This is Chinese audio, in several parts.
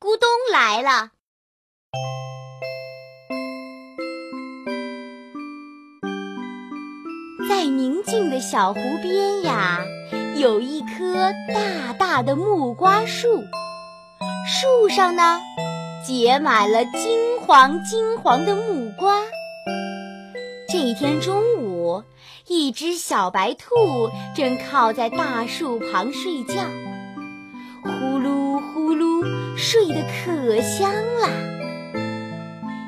咕咚来了。在宁静的小湖边呀，有一棵大大的木瓜树，树上呢结满了金黄金黄的木瓜。这一天中午，一只小白兔正靠在大树旁睡觉，睡得可香了。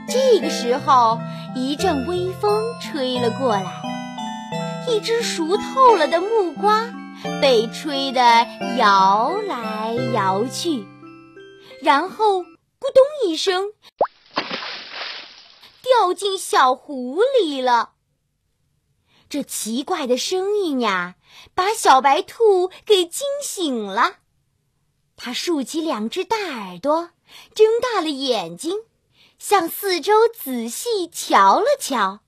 这个时候，一阵微风吹了过来。一只熟透了的木瓜被吹得摇来摇去，然后咕咚一声掉进小湖里了。这奇怪的声音呀，把小白兔给惊醒了。它竖起两只大耳朵，睁大了眼睛，向四周仔细瞧了瞧。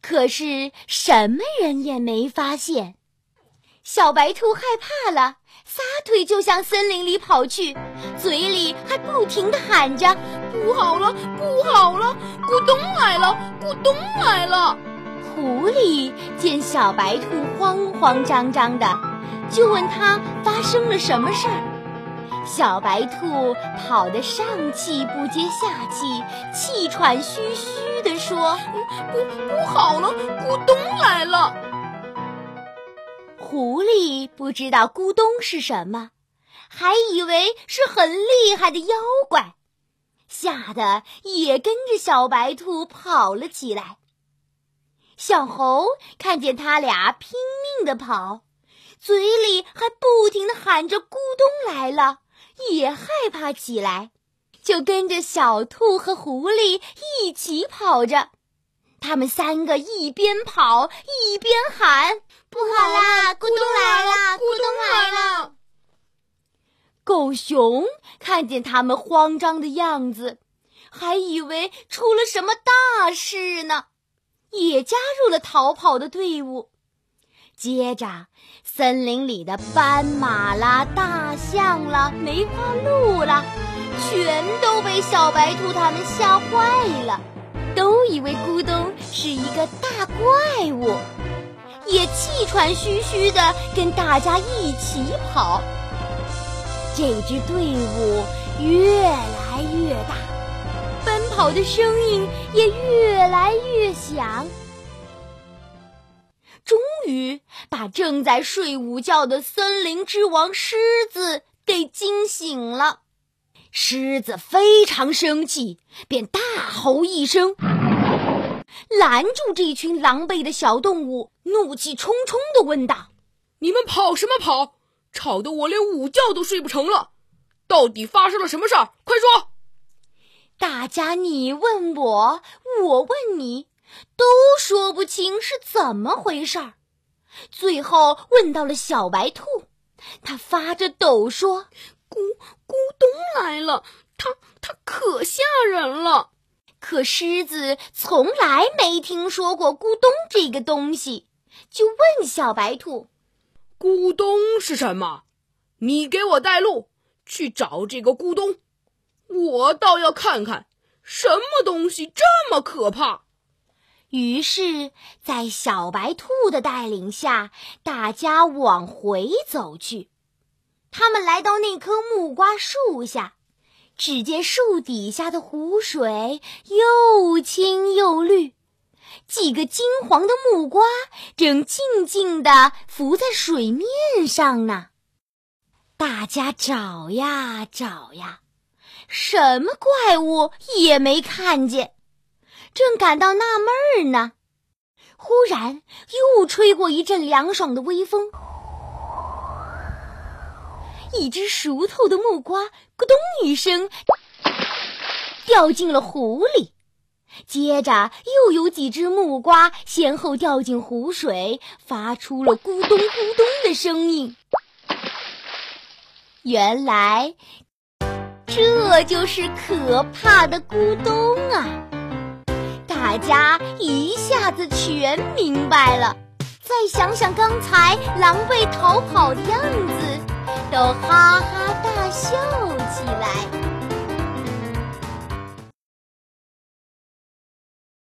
可是什么人也没发现，小白兔害怕了，撒腿就向森林里跑去，嘴里还不停地喊着：“不好了，不好了，咕咚来了，咕咚来了！”狐狸见小白兔慌慌张张的，就问他发生了什么事儿。小白兔跑得上气不接下气，气喘吁吁地说：“不，不好了，咕咚来了！”狐狸不知道“咕咚”是什么，还以为是很厉害的妖怪，吓得也跟着小白兔跑了起来。小猴看见他俩拼命地跑，嘴里还不停地喊着“咕咚来了”。也害怕起来，就跟着小兔和狐狸一起跑着。他们三个一边跑一边喊：“不好啦，咕咚来了，咕咚来了！”狗熊看见他们慌张的样子，还以为出了什么大事呢，也加入了逃跑的队伍。接着，森林里的斑马啦、大象啦、梅花鹿啦，全都被小白兔他们吓坏了，都以为咕咚是一个大怪物，也气喘吁吁地跟大家一起跑。这支队伍越来越大，奔跑的声音也越来越响。终于把正在睡午觉的森林之王狮子给惊醒了。狮子非常生气，便大吼一声，拦住这群狼狈的小动物，怒气冲冲地问道：“你们跑什么跑？吵得我连午觉都睡不成了！到底发生了什么事儿？快说！”大家你问我，我问你。都说不清是怎么回事儿，最后问到了小白兔，它发着抖说：“咕咕咚来了，它它可吓人了。”可狮子从来没听说过咕咚这个东西，就问小白兔：“咕咚是什么？你给我带路，去找这个咕咚，我倒要看看什么东西这么可怕。”于是，在小白兔的带领下，大家往回走去。他们来到那棵木瓜树下，只见树底下的湖水又清又绿，几个金黄的木瓜正静静地浮在水面上呢。大家找呀找呀，什么怪物也没看见。正感到纳闷儿呢，忽然又吹过一阵凉爽的微风，一只熟透的木瓜咕咚一声掉进了湖里，接着又有几只木瓜先后掉进湖水，发出了咕咚咕咚的声音。原来，这就是可怕的咕咚啊！大家一下子全明白了，再想想刚才狼狈逃跑的样子，都哈哈大笑起来。